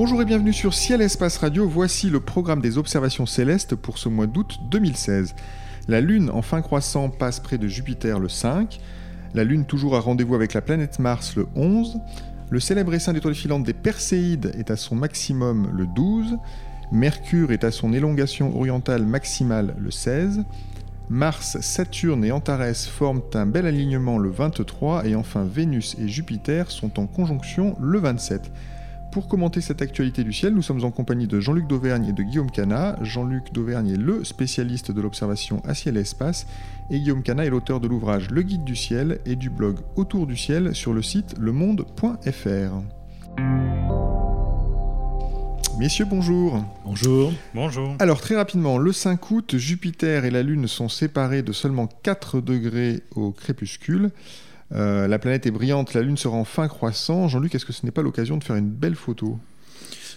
Bonjour et bienvenue sur Ciel Espace Radio. Voici le programme des observations célestes pour ce mois d'août 2016. La Lune en fin croissant passe près de Jupiter le 5. La Lune toujours à rendez-vous avec la planète Mars le 11. Le célèbre essaim d'étoiles filantes des Perséides est à son maximum le 12. Mercure est à son élongation orientale maximale le 16. Mars, Saturne et Antares forment un bel alignement le 23 et enfin Vénus et Jupiter sont en conjonction le 27. Pour commenter cette actualité du ciel, nous sommes en compagnie de Jean-Luc Dauvergne et de Guillaume Cana. Jean-Luc Dauvergne est le spécialiste de l'observation à ciel et espace, et Guillaume Cana est l'auteur de l'ouvrage Le Guide du ciel et du blog Autour du ciel sur le site lemonde.fr. Messieurs, bonjour. Bonjour. Bonjour. Alors très rapidement, le 5 août, Jupiter et la Lune sont séparés de seulement 4 degrés au crépuscule. Euh, la planète est brillante, la Lune sera en fin croissant. Jean-Luc, est-ce que ce n'est pas l'occasion de faire une belle photo?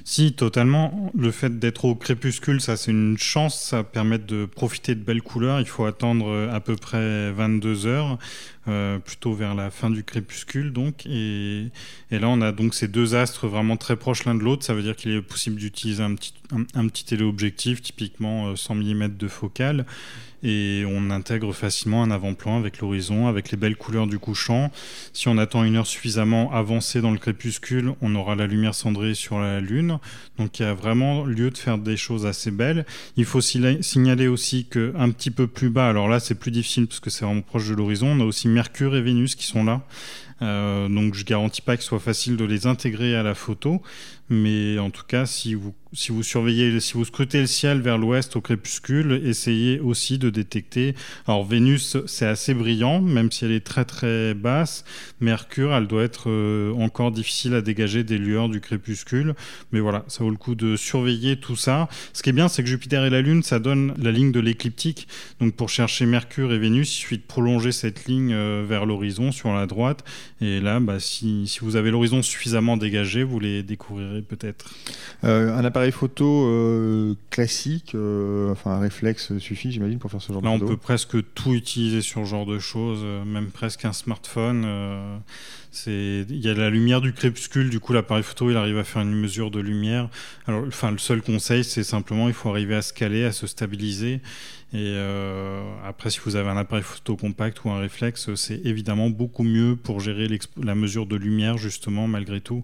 Si, totalement. Le fait d'être au crépuscule, ça c'est une chance, ça permet de profiter de belles couleurs. Il faut attendre euh, à peu près 22 heures, euh, plutôt vers la fin du crépuscule donc. Et, là on a donc ces deux astres vraiment très proches l'un de l'autre. Ça veut dire qu'il est possible d'utiliser un petit, un petit téléobjectif, typiquement 100 mm de focale et on intègre facilement un avant-plan avec l'horizon, avec les belles couleurs du couchant. Si on attend une heure suffisamment avancée dans le crépuscule, on aura la lumière cendrée sur la Lune. Donc il y a vraiment lieu de faire des choses assez belles. Il faut signaler aussi que un petit peu plus bas, alors là c'est plus difficile parce que c'est vraiment proche de l'horizon, on a aussi Mercure et Vénus qui sont là. Euh, donc je garantis pas qu'il soit facile de les intégrer à la photo, mais en tout cas, si vous, si vous surveillez, si vous scrutez le ciel vers l'ouest au crépuscule, essayez aussi de détecter. Alors Vénus, c'est assez brillant, même si elle est très très basse. Mercure, elle doit être euh, encore difficile à dégager des lueurs du crépuscule. Mais voilà, ça vaut le coup de surveiller tout ça. Ce qui est bien, c'est que Jupiter et la Lune, ça donne la ligne de l'écliptique. Donc pour chercher Mercure et Vénus, il suffit de prolonger cette ligne euh, vers l'horizon sur la droite. Et là, bah, si, si vous avez l'horizon suffisamment dégagé, vous les découvrirez peut-être euh, Un appareil photo euh, classique, euh, enfin un réflexe suffit, j'imagine, pour faire ce genre de photo. on peut presque tout utiliser sur ce genre de choses, même presque un smartphone. C'est il y a la lumière du crépuscule, du coup l'appareil photo il arrive à faire une mesure de lumière. Alors, enfin le seul conseil c'est simplement il faut arriver à se caler, à se stabiliser et euh, après, si vous avez un appareil photo compact ou un réflexe, c'est évidemment beaucoup mieux pour gérer la mesure de lumière, justement, malgré tout.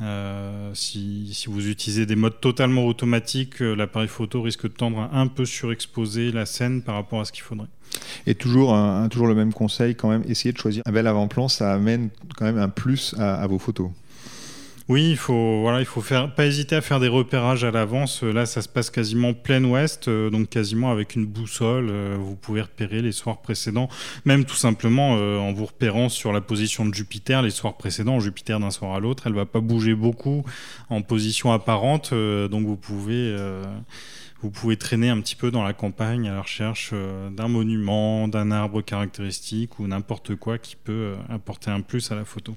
Euh, si, si, vous utilisez des modes totalement automatiques, euh, l'appareil photo risque de tendre à un peu surexposer la scène par rapport à ce qu'il faudrait. Et toujours, un, toujours le même conseil, quand même, essayez de choisir un bel avant-plan, ça amène quand même un plus à vos photos. Oui, il faut voilà, il faut faire pas hésiter à faire des repérages à l'avance. Là, ça se passe quasiment plein ouest, euh, donc quasiment avec une boussole, euh, vous pouvez repérer les soirs précédents, même tout simplement euh, en vous repérant sur la position de Jupiter les soirs précédents. Jupiter d'un soir à l'autre, elle va pas bouger beaucoup en position apparente, donc vous pouvez vous pouvez traîner un petit peu dans la campagne à la recherche d'un monument, d'un arbre caractéristique ou n'importe quoi qui peut apporter un plus à la photo.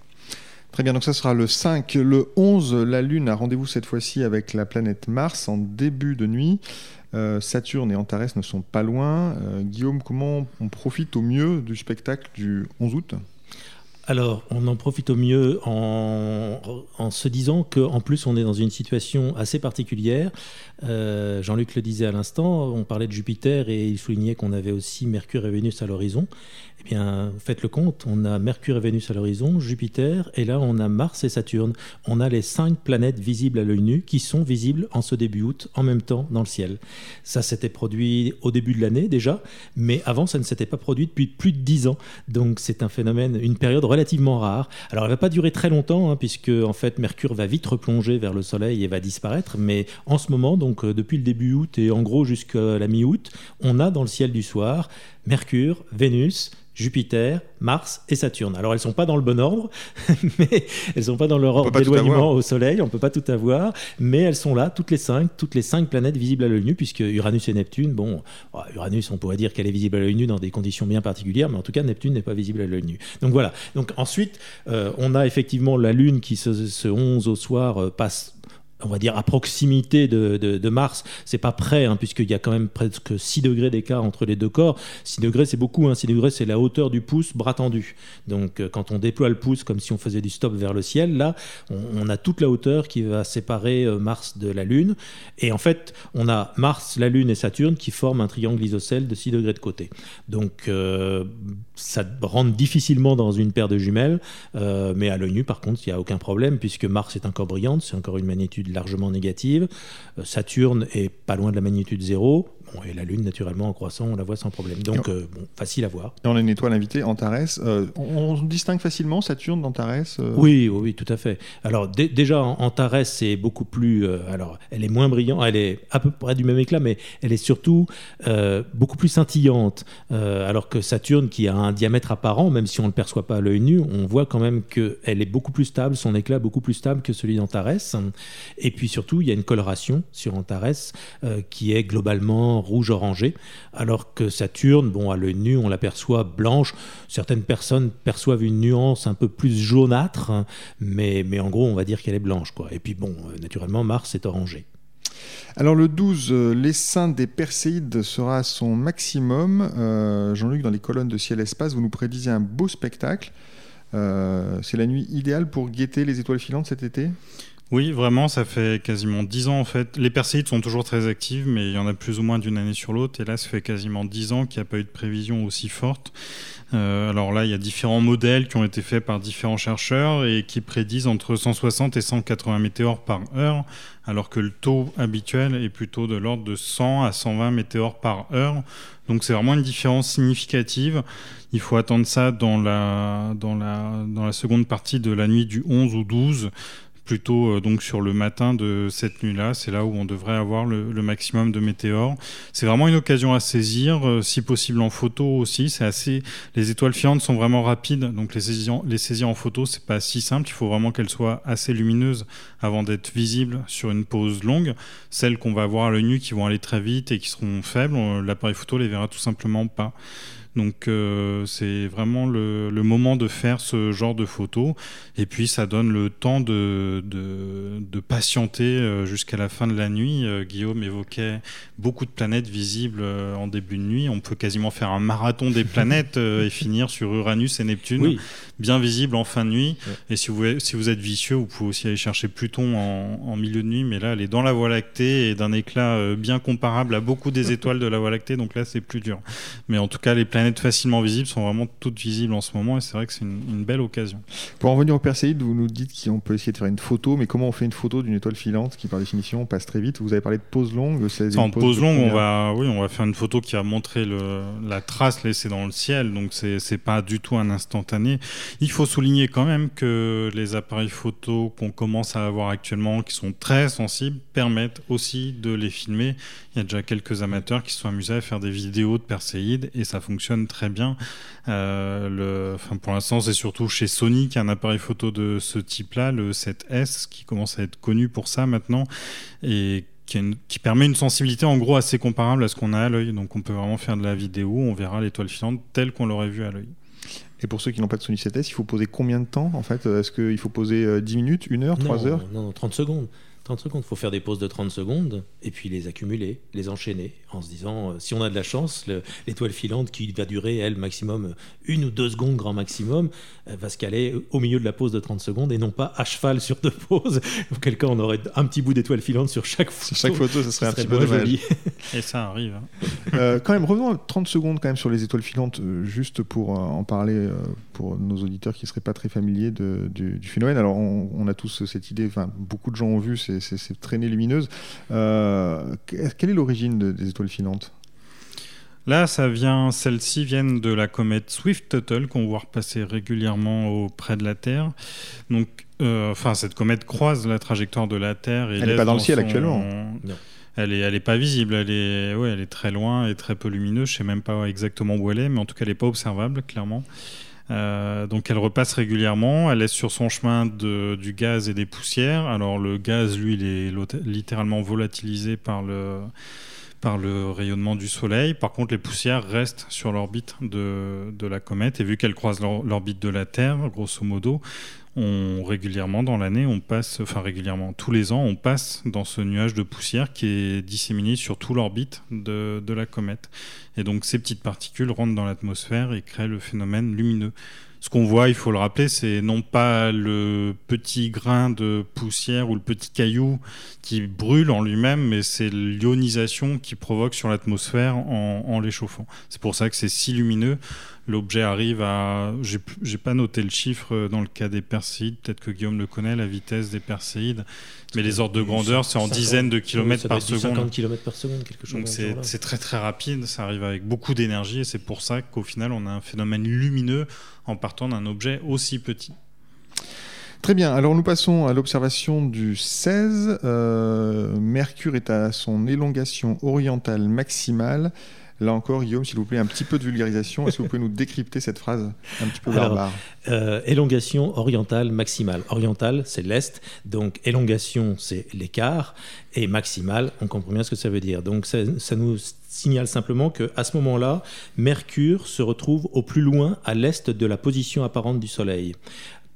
Très bien, donc ça sera le 5. Le 11, la Lune a rendez-vous cette fois-ci avec la planète Mars en début de nuit. Euh, Saturne et Antares ne sont pas loin. Euh, Guillaume, comment on profite au mieux du spectacle du 11 août? Alors, on en profite au mieux en, se disant qu'en plus, on est dans une situation assez particulière. Euh, Jean-Luc le disait à l'instant, on parlait de Jupiter et il soulignait qu'on avait aussi Mercure et Vénus à l'horizon. Eh bien, faites le compte, on a Mercure et Vénus à l'horizon, Jupiter, et là on a Mars et Saturne. On a les cinq planètes visibles à l'œil nu qui sont visibles en ce début août, en même temps dans le ciel. Ça s'était produit au début de l'année déjà, mais avant ça ne s'était pas produit depuis plus de dix ans. Donc c'est un phénomène, une période relativement rare. Alors elle va pas durer très longtemps, hein, puisque en fait Mercure va vite replonger vers le Soleil et va disparaître, mais en ce moment, donc euh, depuis le début août et en gros jusqu'à la mi-août, on a dans le ciel du soir Mercure, Vénus, Jupiter, Mars et Saturne. Alors elles sont pas dans le bon ordre, mais elles sont pas dans leur ordre d'éloignement au Soleil, on peut pas tout avoir, mais elles sont là, toutes les cinq, toutes les cinq planètes visibles à l'œil nu, puisque Uranus et Neptune, bon, oh, Uranus on pourrait dire qu'elle est visible à l'œil nu dans des conditions bien particulières, mais en tout cas Neptune n'est pas visible à l'œil nu. Donc voilà. Donc ensuite, euh, on a effectivement la Lune qui ce, ce 11 au soir euh, passe on va dire à proximité de, de, Mars, c'est pas près, hein, puisqu'il y a quand même presque 6 degrés d'écart entre les deux corps. 6 degrés, c'est beaucoup, hein, 6 degrés, c'est la hauteur du pouce, bras tendu. Donc euh, quand on déploie le pouce comme si on faisait du stop vers le ciel, là, on, a toute la hauteur qui va séparer euh, Mars de la Lune. Et en fait, on a Mars, la Lune et Saturne qui forment un triangle isocèle de 6 degrés de côté. Donc euh, ça rentre difficilement dans une paire de jumelles, mais à l'œil nu, par contre, il n'y a aucun problème, puisque Mars est encore brillante, c'est encore une magnitude largement négative. Euh, Saturne est pas loin de la magnitude zéro et la Lune, naturellement, en croissant, on la voit sans problème. Donc, euh, bon, facile à voir. Et on a une étoile invitée, Antares. Euh, on, distingue facilement Saturne d'Antares euh oui, oui, tout à fait. Alors, déjà, Antares, c'est beaucoup plus. alors, elle est moins brillante, elle est à peu près du même éclat, mais elle est surtout beaucoup plus scintillante. alors que Saturne, qui a un diamètre apparent, même si on ne le perçoit pas à l'œil nu, on voit quand même qu'elle est beaucoup plus stable, son éclat beaucoup plus stable que celui d'Antares. Et puis surtout, il y a une coloration sur Antares qui est globalement rouge orangé, alors que Saturne, bon, à l'œil nu, on l'aperçoit blanche. Certaines personnes perçoivent une nuance un peu plus jaunâtre, hein, mais, mais en gros, on va dire qu'elle est blanche. Quoi. Et puis, bon, euh, naturellement, Mars est orangé. Alors le 12, euh, l'essaim des Perséides sera à son maximum. Euh, Jean-Luc, dans les colonnes de ciel-espace, vous nous prédisez un beau spectacle. c'est la nuit idéale pour guetter les étoiles filantes cet été? Oui, vraiment, ça fait quasiment dix ans en fait. Les Perséides sont toujours très actives, mais il y en a plus ou moins d'une année sur l'autre. Et là, ça fait quasiment dix ans qu'il n'y a pas eu de prévision aussi forte. Euh, alors là, il y a différents modèles qui ont été faits par différents chercheurs et qui prédisent entre 160 et 180 météores par heure, alors que le taux habituel est plutôt de l'ordre de 100 à 120 météores par heure. Donc c'est vraiment une différence significative. Il faut attendre ça dans la, dans la, dans la seconde partie de la nuit du 11 ou 12 plutôt euh, donc sur le matin de cette nuit-là. C'est là où on devrait avoir le, maximum de météores. C'est vraiment une occasion à saisir, euh, si possible en photo aussi. C'est assez. Les étoiles filantes sont vraiment rapides, donc les saisir, en photo, c'est pas si simple. Il faut vraiment qu'elles soient assez lumineuses avant d'être visibles sur une pause longue. Celles qu'on va voir à l'œil nu qui vont aller très vite et qui seront faibles, l'appareil photo les verra tout simplement pas. Donc euh, c'est vraiment le, moment de faire ce genre de photos. Et puis ça donne le temps de, de, patienter euh, jusqu'à la fin de la nuit. Euh, Guillaume évoquait beaucoup de planètes visibles en début de nuit. On peut quasiment faire un marathon des planètes et finir sur Uranus et Neptune, bien visibles en fin de nuit. Et si vous, si vous êtes vicieux, vous pouvez aussi aller chercher Pluton en, en milieu de nuit. Mais là, elle est dans la Voie lactée et d'un éclat bien comparable à beaucoup des étoiles de la Voie lactée. Donc là, c'est plus dur. Mais en tout cas, les planètes planètes facilement visibles sont vraiment toutes visibles en ce moment et c'est vrai que c'est une, belle occasion. Pour en revenir au Perséide, vous nous dites qu'on peut essayer de faire une photo, mais comment on fait une photo d'une étoile filante qui par définition passe très vite? Vous avez parlé de pause longue. En pause, longue, on va, oui, on va faire une photo qui va montrer le, la trace laissée dans le ciel, donc c'est n'est pas du tout un instantané. Il faut souligner quand même que les appareils photo qu'on commence à avoir actuellement, qui sont très sensibles, permettent aussi de les filmer. Il y a déjà quelques amateurs qui se sont amusés à faire des vidéos de Perséide et ça fonctionne très bien. Euh, le, enfin, pour l'instant, c'est surtout chez Sony qui a un appareil photo de ce type-là, le 7S, qui commence à être connu pour ça maintenant et qui, qui, permet une sensibilité en gros assez comparable à ce qu'on a à l'œil. Donc on peut vraiment faire de la vidéo, on verra l'étoile filante telle qu'on l'aurait vue à l'œil. Et pour ceux qui n'ont pas de Sony 7S, il faut poser combien de temps en fait? Est-ce qu'il faut poser 10 euh, minutes, 1 heure, 3 heures? Non, 30 secondes. 30 secondes. Il faut faire des pauses de 30 secondes et puis les accumuler, les enchaîner en se disant euh, si on a de la chance, l'étoile filante qui va durer, elle, maximum une ou deux secondes grand maximum, va se caler au milieu de la pause de 30 secondes et non pas à cheval sur deux pauses. Auquel cas, on aurait un petit bout d'étoile filante sur chaque photo. Sur chaque photo, ça serait un petit peu dommage. Et ça arrive. Hein. Euh, quand même, revenons 30 secondes quand même sur les étoiles filantes, euh, juste pour en parler pour nos auditeurs qui ne seraient pas très familiers du, phénomène. Alors, on, on, a tous cette idée, enfin, beaucoup de gens ont vu ces ces, traînées lumineuses. Euh, quelle est l'origine des étoiles filantes? Là, ça vient, celles-ci viennent de la comète Swift-Tuttle qu'on voit repasser régulièrement auprès de la Terre. Donc, euh, enfin, cette comète croise la trajectoire de la Terre. Elle n'est pas dans le ciel actuellement. Elle est, elle est pas visible, elle est, ouais, elle est très loin et très peu lumineuse. Je sais même pas exactement où elle est, mais en tout cas, elle n'est pas observable, clairement. Euh, donc elle repasse régulièrement, elle est sur son chemin de, du gaz et des poussières. Alors le gaz, lui, il est littéralement volatilisé par le, rayonnement du Soleil. Par contre, les poussières restent sur l'orbite de, de, la comète. Et vu qu'elle croise l'orbite de la Terre, grosso modo, on, régulièrement dans l'année, on passe, enfin régulièrement, tous les ans, on passe dans ce nuage de poussière qui est disséminé sur toute l'orbite de, la comète. Et donc ces petites particules rentrent dans l'atmosphère et créent le phénomène lumineux ce qu'on voit, il faut le rappeler, c'est non pas le petit grain de poussière ou le petit caillou qui brûle en lui-même, mais c'est l'ionisation qui provoque sur l'atmosphère en l'échauffant. C'est pour ça que c'est si lumineux l'objet arrive à. J'ai pas noté le chiffre dans le cas des Perséides, peut-être que Guillaume le connaît, la vitesse des Perséides. Mais les ordres de grandeur, c'est en dizaines de kilomètres par seconde. 50 km par seconde, quelque chose. Donc c'est très très rapide, ça arrive avec beaucoup d'énergie et c'est pour ça qu'au final on a un phénomène lumineux en partant d'un objet aussi petit. Très bien, alors nous passons à l'observation du 16. Euh, Mercure est à son élongation orientale maximale Là encore, Guillaume, s'il vous plaît, un petit peu de vulgarisation. Est-ce que vous pouvez nous décrypter cette phrase un petit peu barbare euh, Élongation orientale maximale. Orientale, c'est l'est. Donc, élongation, c'est l'écart. Et maximale, on comprend bien ce que ça veut dire. Donc, ça, nous signale simplement qu'à ce moment-là, Mercure se retrouve au plus loin à l'est de la position apparente du Soleil.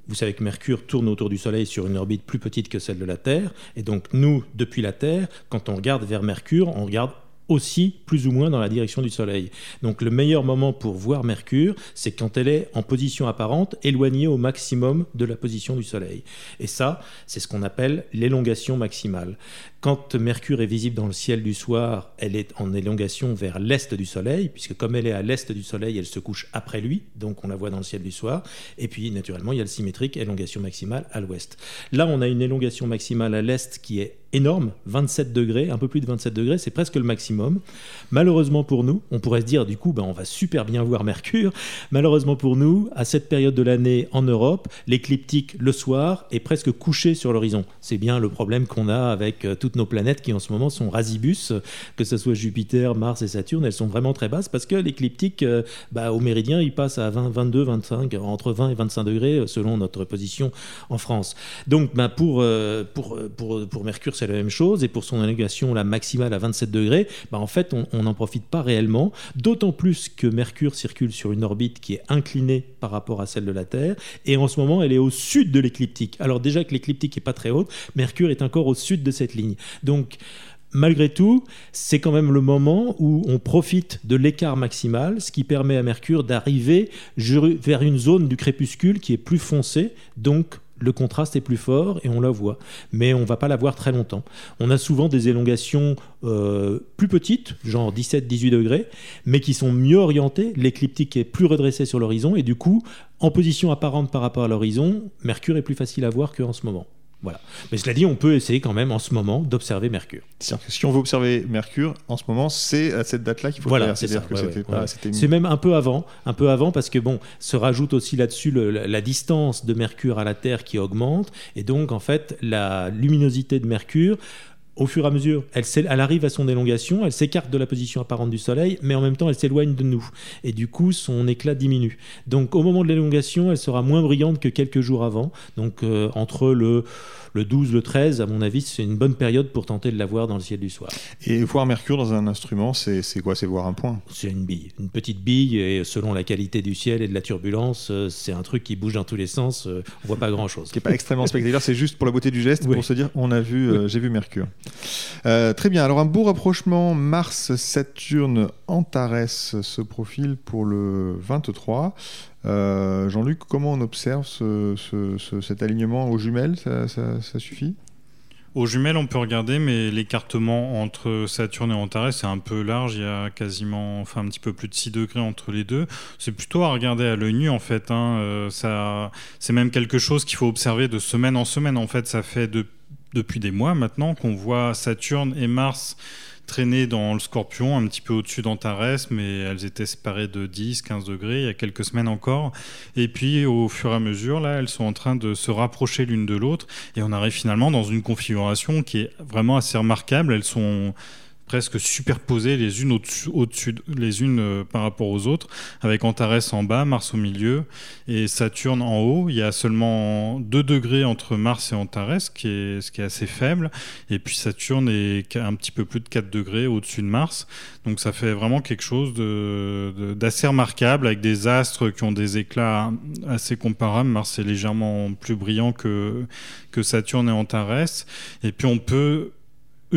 Vous savez que Mercure tourne autour du Soleil sur une orbite plus petite que celle de la Terre. Et donc, nous, depuis la Terre, quand on regarde vers Mercure, on regarde aussi plus ou moins dans la direction du Soleil. Donc le meilleur moment pour voir Mercure, c'est quand elle est en position apparente, éloignée au maximum de la position du Soleil. Et ça, c'est ce qu'on appelle l'élongation maximale. Quand Mercure est visible dans le ciel du soir, elle est en élongation vers l'est du Soleil, puisque comme elle est à l'est du Soleil, elle se couche après lui, donc on la voit dans le ciel du soir. Et puis naturellement, il y a le symétrique, élongation maximale à l'ouest. Là, on a une élongation maximale à l'est qui est énorme, 27 degrés, un peu plus de 27 degrés, c'est presque le maximum. Malheureusement pour nous, on pourrait se dire du coup, ben, on va super bien voir Mercure. Malheureusement pour nous, à cette période de l'année en Europe, l'écliptique le soir est presque couché sur l'horizon. C'est bien le problème qu'on a avec euh, nos planètes qui en ce moment sont rasibus, que ce soit Jupiter, Mars et Saturne, elles sont vraiment très basses parce que l'écliptique, euh, bah, au méridien, il passe à 20, 22, 25, entre 20 et 25 degrés euh, selon notre position en France. Donc bah, pour, euh, pour, Mercure, c'est la même chose et pour son élongation la maximale à 27 degrés, bah, en fait, on n'en profite pas réellement, d'autant plus que Mercure circule sur une orbite qui est inclinée par rapport à celle de la Terre et en ce moment, elle est au sud de l'écliptique. Alors déjà que l'écliptique est pas très haute, Mercure est encore au sud de cette ligne. Donc, malgré tout, c'est quand même le moment où on profite de l'écart maximal, ce qui permet à Mercure d'arriver vers une zone du crépuscule qui est plus foncée, donc le contraste est plus fort et on la voit. Mais on ne va pas la voir très longtemps. On a souvent des élongations euh, plus petites, genre 17-18 degrés, mais qui sont mieux orientées. L'écliptique est plus redressée sur l'horizon et du coup, en position apparente par rapport à l'horizon, Mercure est plus facile à voir qu'en ce moment. Voilà. Mais cela dit, on peut essayer quand même en ce moment d'observer Mercure. si on veut observer Mercure, en ce moment, c'est à cette date-là qu'il faut voilà, faire. C'est même un peu avant, un peu avant, parce que bon, se rajoute aussi là-dessus la distance de Mercure à la Terre qui augmente, et donc en fait la luminosité de Mercure au fur et à mesure, elle, arrive à son élongation, elle s'écarte de la position apparente du Soleil, mais en même temps, elle s'éloigne de nous. Et du coup, son éclat diminue. Donc, au moment de l'élongation, elle sera moins brillante que quelques jours avant. Donc, euh, entre le le 12, le 13, à mon avis, c'est une bonne période pour tenter de la voir dans le ciel du soir. Et voir Mercure dans un instrument, c'est quoi? C'est voir un point? C'est une bille, une petite bille, et selon la qualité du ciel et de la turbulence, euh, c'est un truc qui bouge dans tous les sens, euh, on voit pas grand-chose. Ce n'est pas extrêmement spectaculaire, c'est juste pour la beauté du geste, pour se dire, on a vu, euh, j'ai vu Mercure. très bien, alors un beau rapprochement Mars-Saturne Antares se profile pour le 23. Euh, Jean-Luc, comment on observe cet alignement aux jumelles? Ça, suffit? Aux jumelles, on peut regarder, mais l'écartement entre Saturne et Antares c'est un peu large. Il y a quasiment, enfin, un petit peu plus de 6 degrés entre les deux. C'est plutôt à regarder à l'œil nu, en fait. Hein. Euh, c'est même quelque chose qu'il faut observer de semaine en semaine. En fait, ça fait depuis des mois maintenant qu'on voit Saturne et Mars traînaient dans le Scorpion, un petit peu au-dessus d'Antares, mais elles étaient séparées de 10, 15 degrés il y a quelques semaines encore. Et puis au fur et à mesure, là, elles sont en train de se rapprocher l'une de l'autre, et on arrive finalement dans une configuration qui est vraiment assez remarquable. Elles sont presque superposées les unes au-dessus, les unes euh, par rapport aux autres, avec Antares en bas, Mars au milieu et Saturne en haut. Il y a seulement 2 degrés entre Mars et Antares, ce qui est, ce qui est assez faible, et puis Saturne est un petit peu plus de 4 degrés au-dessus de Mars. Donc ça fait vraiment quelque chose d'assez remarquable, avec des astres qui ont des éclats assez comparables. Mars est légèrement plus brillant que, que Saturne et Antares, et puis on peut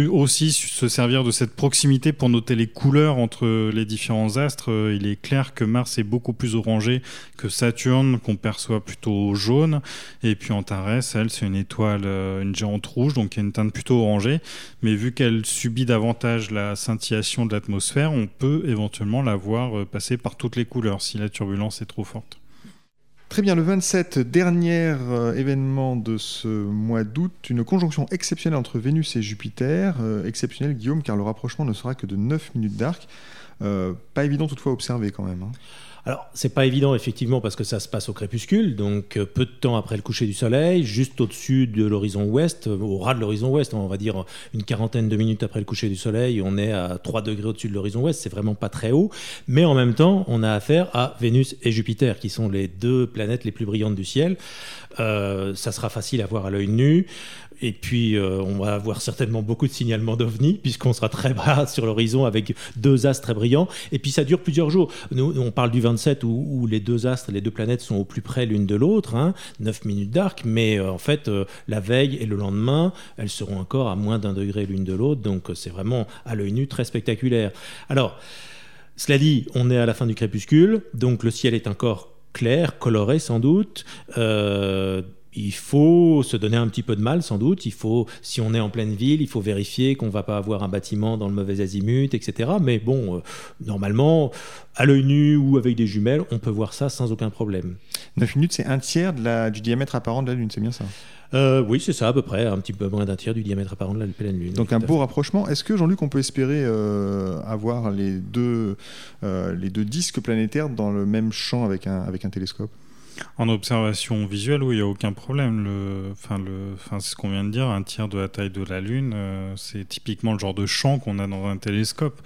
aussi se servir de cette proximité pour noter les couleurs entre les différents astres. Euh, il est clair que Mars est beaucoup plus orangé que Saturne, qu'on perçoit plutôt jaune. Et puis Antares, elle, c'est une étoile, euh, une géante rouge, donc qui a une teinte plutôt orangée. Mais vu qu'elle subit davantage la scintillation de l'atmosphère, on peut éventuellement la voir euh, passer par toutes les couleurs si la turbulence est trop forte. Très bien, le 27, dernier euh, événement de ce mois d'août, une conjonction exceptionnelle entre Vénus et Jupiter. Euh, exceptionnelle, Guillaume, car le rapprochement ne sera que de 9 minutes d'arc. Euh, pas évident toutefois à observer quand même. Hein. Alors, c'est pas évident effectivement parce que ça se passe au crépuscule, donc euh, peu de temps après le coucher du soleil, juste au-dessus de l'horizon ouest, euh, au ras de l'horizon ouest, on va dire une quarantaine de minutes après le coucher du soleil, on est à 3 degrés au-dessus de l'horizon ouest, c'est vraiment pas très haut, mais en même temps, on a affaire à Vénus et Jupiter, qui sont les deux planètes les plus brillantes du ciel. Euh, ça sera facile à voir à l'œil nu. Et puis, euh, on va avoir certainement beaucoup de signalements d'OVNI, puisqu'on sera très bas sur l'horizon avec deux astres très brillants. Et puis, ça dure plusieurs jours. Nous, on parle du 27 où, les deux astres, les deux planètes sont au plus près l'une de l'autre, hein, 9 minutes d'arc. Mais euh, en fait, euh, la veille et le lendemain, elles seront encore à moins d'un degré l'une de l'autre. Donc, c'est vraiment à l'œil nu très spectaculaire. Alors, cela dit, on est à la fin du crépuscule, donc le ciel est encore clair, coloré sans doute. Euh, il faut se donner un petit peu de mal, sans doute. Il faut, si on est en pleine ville, il faut vérifier qu'on ne va pas avoir un bâtiment dans le mauvais azimut, etc. Mais bon, euh, normalement, à l'œil nu ou avec des jumelles, on peut voir ça sans aucun problème. 9 minutes, c'est un tiers de la, du diamètre apparent de la Lune, c'est bien ça? Euh, oui, c'est ça à peu près, un petit peu moins d'un tiers du diamètre apparent de la pleine Lune. Donc un beau rapprochement. Est-ce que Jean-Luc, on peut espérer euh, avoir les deux, les deux disques planétaires dans le même champ avec un, avec un télescope? En observation visuelle, oui, il n'y a aucun problème. Enfin, c'est ce qu'on vient de dire, un tiers de la taille de la Lune, euh, c'est typiquement le genre de champ qu'on a dans un télescope,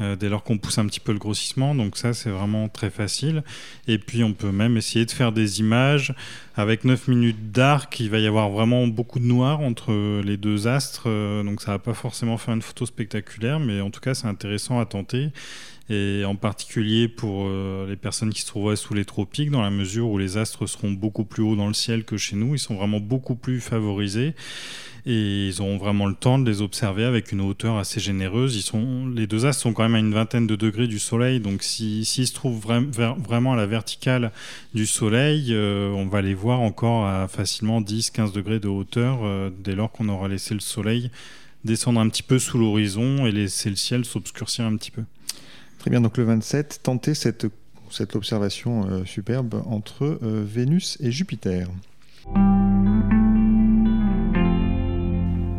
euh, dès lors qu'on pousse un petit peu le grossissement. Donc ça, c'est vraiment très facile. Et puis, on peut même essayer de faire des images avec 9 minutes d'arc. Il va y avoir vraiment beaucoup de noir entre les deux astres. Euh, donc ça va pas forcément faire une photo spectaculaire, mais en tout cas, c'est intéressant à tenter et en particulier pour euh, les personnes qui se trouveraient sous les tropiques, dans la mesure où les astres seront beaucoup plus hauts dans le ciel que chez nous, ils sont vraiment beaucoup plus favorisés et ils auront vraiment le temps de les observer avec une hauteur assez généreuse. Les deux astres sont quand même à une vingtaine de degrés du Soleil, donc s'ils se trouvent vraiment à la verticale du Soleil, euh, on va les voir encore à facilement 10-15 degrés de hauteur euh, dès lors qu'on aura laissé le Soleil descendre un petit peu sous l'horizon et laisser le ciel s'obscurcir un petit peu. Très bien, donc le 27, tentez cette, cette observation euh, superbe entre euh, Vénus et Jupiter.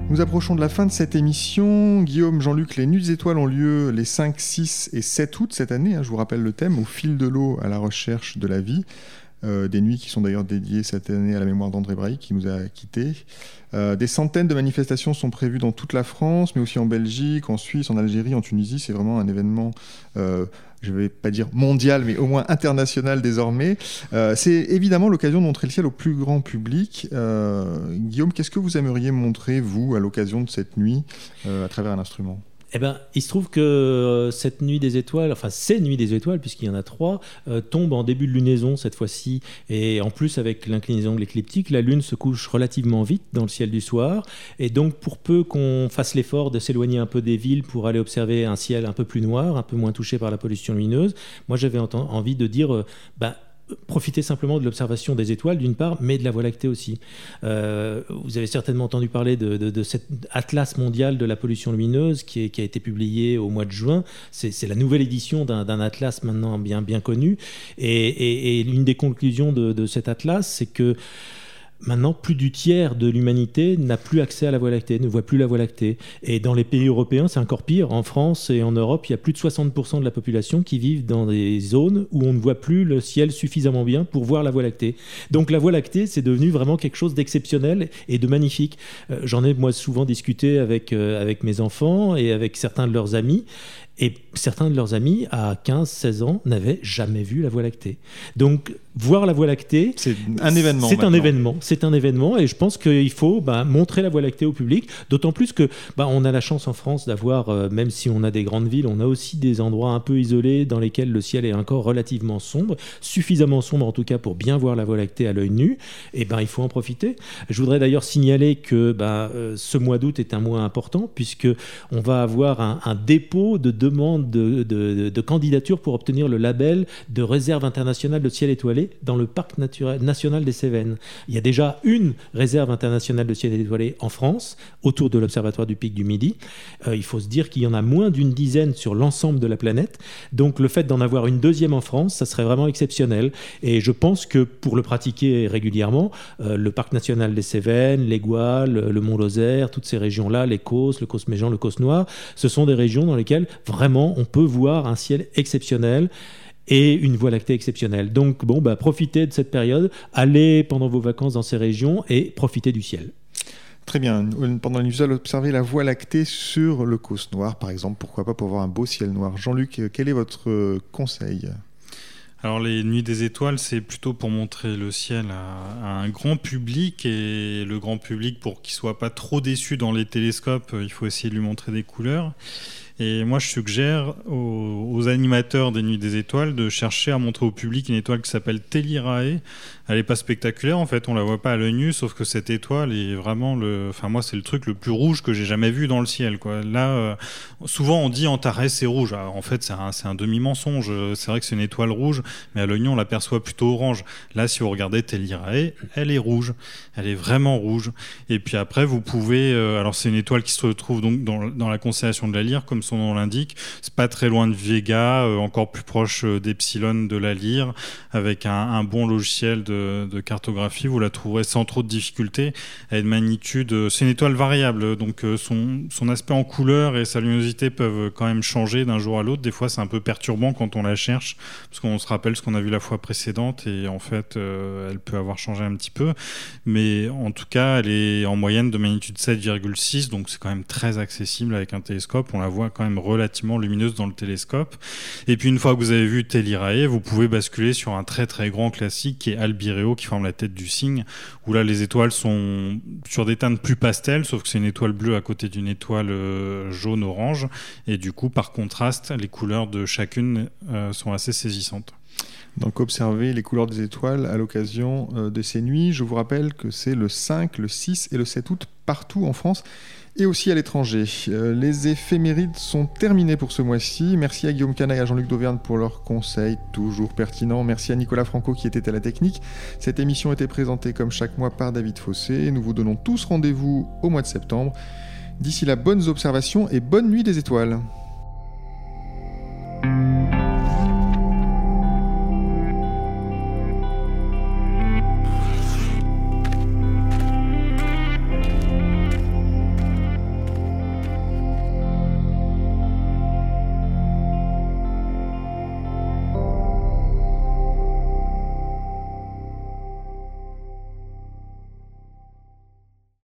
Nous approchons de la fin de cette émission. Guillaume, Jean-Luc, les Nuits des Étoiles ont lieu les 5, 6 et 7 août cette année. Hein, je vous rappelle le thème, au fil de l'eau à la recherche de la vie. Euh, des nuits qui sont d'ailleurs dédiées cette année à la mémoire d'André Braille qui nous a quittés. Euh, des centaines de manifestations sont prévues dans toute la France, mais aussi en Belgique, en Suisse, en Algérie, en Tunisie. C'est vraiment un événement, euh, je ne vais pas dire mondial, mais au moins international désormais. c'est évidemment l'occasion de montrer le ciel au plus grand public. Guillaume, qu'est-ce que vous aimeriez montrer, vous, à l'occasion de cette nuit, à travers un instrument? Eh ben, il se trouve que euh, cette nuit des étoiles, enfin ces nuits des étoiles, puisqu'il y en a trois, euh, tombent en début de lunaison cette fois-ci. Et en plus, avec l'inclinaison de l'écliptique, la Lune se couche relativement vite dans le ciel du soir. Et donc, pour peu qu'on fasse l'effort de s'éloigner un peu des villes pour aller observer un ciel un peu plus noir, un peu moins touché par la pollution lumineuse, moi j'avais envie de dire, euh, ben, profiter simplement de l'observation des étoiles d'une part, mais de la Voie lactée aussi. Euh, vous avez certainement entendu parler de, cet atlas mondial de la pollution lumineuse qui, a été publié au mois de juin. C'est la nouvelle édition d'un atlas maintenant bien, bien connu. Et, l'une des conclusions de, cet atlas, c'est que Maintenant, plus du tiers de l'humanité n'a plus accès à la Voie lactée, ne voit plus la Voie lactée. Et dans les pays européens, c'est encore pire. En France et en Europe, il y a plus de 60% de la population qui vivent dans des zones où on ne voit plus le ciel suffisamment bien pour voir la Voie lactée. Donc la Voie lactée, c'est devenu vraiment quelque chose d'exceptionnel et de magnifique. Euh, j'en ai moi souvent discuté avec, euh, avec mes enfants et avec certains de leurs amis. Et certains de leurs amis, à 15-16 ans, n'avaient jamais vu la Voie lactée. Donc, voir la Voie lactée, c'est un événement. C'est un événement. C'est un événement, et je pense qu'il faut bah, montrer la Voie lactée au public. D'autant plus que bah, on a la chance en France d'avoir, euh, même si on a des grandes villes, on a aussi des endroits un peu isolés dans lesquels le ciel est encore relativement sombre, suffisamment sombre en tout cas pour bien voir la Voie lactée à l'œil nu. Et ben, il faut en profiter. Je voudrais d'ailleurs signaler que bah, euh, ce mois d'août est un mois important puisque on va avoir un, un dépôt de demande de, candidature pour obtenir le label de réserve internationale de ciel étoilé dans le parc national des Cévennes. Il y a déjà une réserve internationale de ciel étoilé en France, autour de l'observatoire du pic du Midi. Euh, il faut se dire qu'il y en a moins d'une dizaine sur l'ensemble de la planète. Donc le fait d'en avoir une deuxième en France, ça serait vraiment exceptionnel. Et je pense que pour le pratiquer régulièrement, euh, le parc national des Cévennes, l'Égual, le Mont-Lozère, toutes ces régions-là, les Causses, le Causse-Méjean, le Causse-Noir, ce sont des régions dans lesquelles vraiment on peut voir un ciel exceptionnel et une voie lactée exceptionnelle. Donc bon, bah, profitez de cette période, allez pendant vos vacances dans ces régions et profitez du ciel. Très bien. Pendant la nuit, vous allez observer la voie lactée sur le Causse Noir, par exemple. Pourquoi pas pour voir un beau ciel noir. Jean-Luc, quel est votre conseil? Alors les nuits des étoiles, c'est plutôt pour montrer le ciel à, un grand public et le grand public, pour qu'il soit pas trop déçu dans les télescopes, il faut essayer de lui montrer des couleurs. Et moi, je suggère aux, animateurs des Nuits des Étoiles de chercher à montrer au public une étoile qui s'appelle Telirae. Elle n'est pas spectaculaire, en fait, on la voit pas à l'œil nu, sauf que cette étoile est vraiment le. Enfin, moi, c'est le truc le plus rouge que j'ai jamais vu dans le ciel. Quoi. Là, euh, souvent, on dit Antares, c'est rouge. en fait, c'est un, un demi-mensonge. C'est vrai que c'est une étoile rouge, mais à l'œil nu, on l'aperçoit plutôt orange. Là, si vous regardez Telirae, elle est rouge. Elle est vraiment rouge. Et puis après, vous pouvez. Euh, alors, c'est une étoile qui se retrouve donc dans, la constellation de la Lyre, comme son nom l'indique. C'est pas très loin de Vega, euh, encore plus proche d'Epsilon de la Lyre, avec un, bon logiciel de, cartographie. Vous la trouverez sans trop de difficultés. Elle a une magnitude, euh, c'est une étoile variable, donc son, son aspect en couleur et sa luminosité peuvent quand même changer d'un jour à l'autre. Des fois, c'est un peu perturbant quand on la cherche, parce qu'on se rappelle ce qu'on a vu la fois précédente et en fait, elle peut avoir changé un petit peu. Mais en tout cas, elle est en moyenne de magnitude 7,6, donc c'est quand même très accessible avec un télescope. On la voit quand même relativement lumineuse dans le télescope. Et puis une fois que vous avez vu Telirae, vous pouvez basculer sur un très très grand classique qui est Qui forme la tête du cygne, où là les étoiles sont sur des teintes plus pastel, sauf que c'est une étoile bleue à côté d'une étoile euh, jaune-orange. Et du coup, par contraste, les couleurs de chacune euh, sont assez saisissantes. Donc observez les couleurs des étoiles à l'occasion euh, de ces nuits. Je vous rappelle que c'est le 5, le 6 et le 7 août partout en France et aussi à l'étranger. Euh, les éphémérides sont terminés pour ce mois-ci. Merci à Guillaume Canaille et à Jean-Luc Dauvergne pour leurs conseils toujours pertinents. Merci à Nicolas Franco qui était à la technique. Cette émission était présentée comme chaque mois par David Fossé. Nous vous donnons tous rendez-vous au mois de septembre. D'ici là, bonnes observations et bonne nuit des étoiles.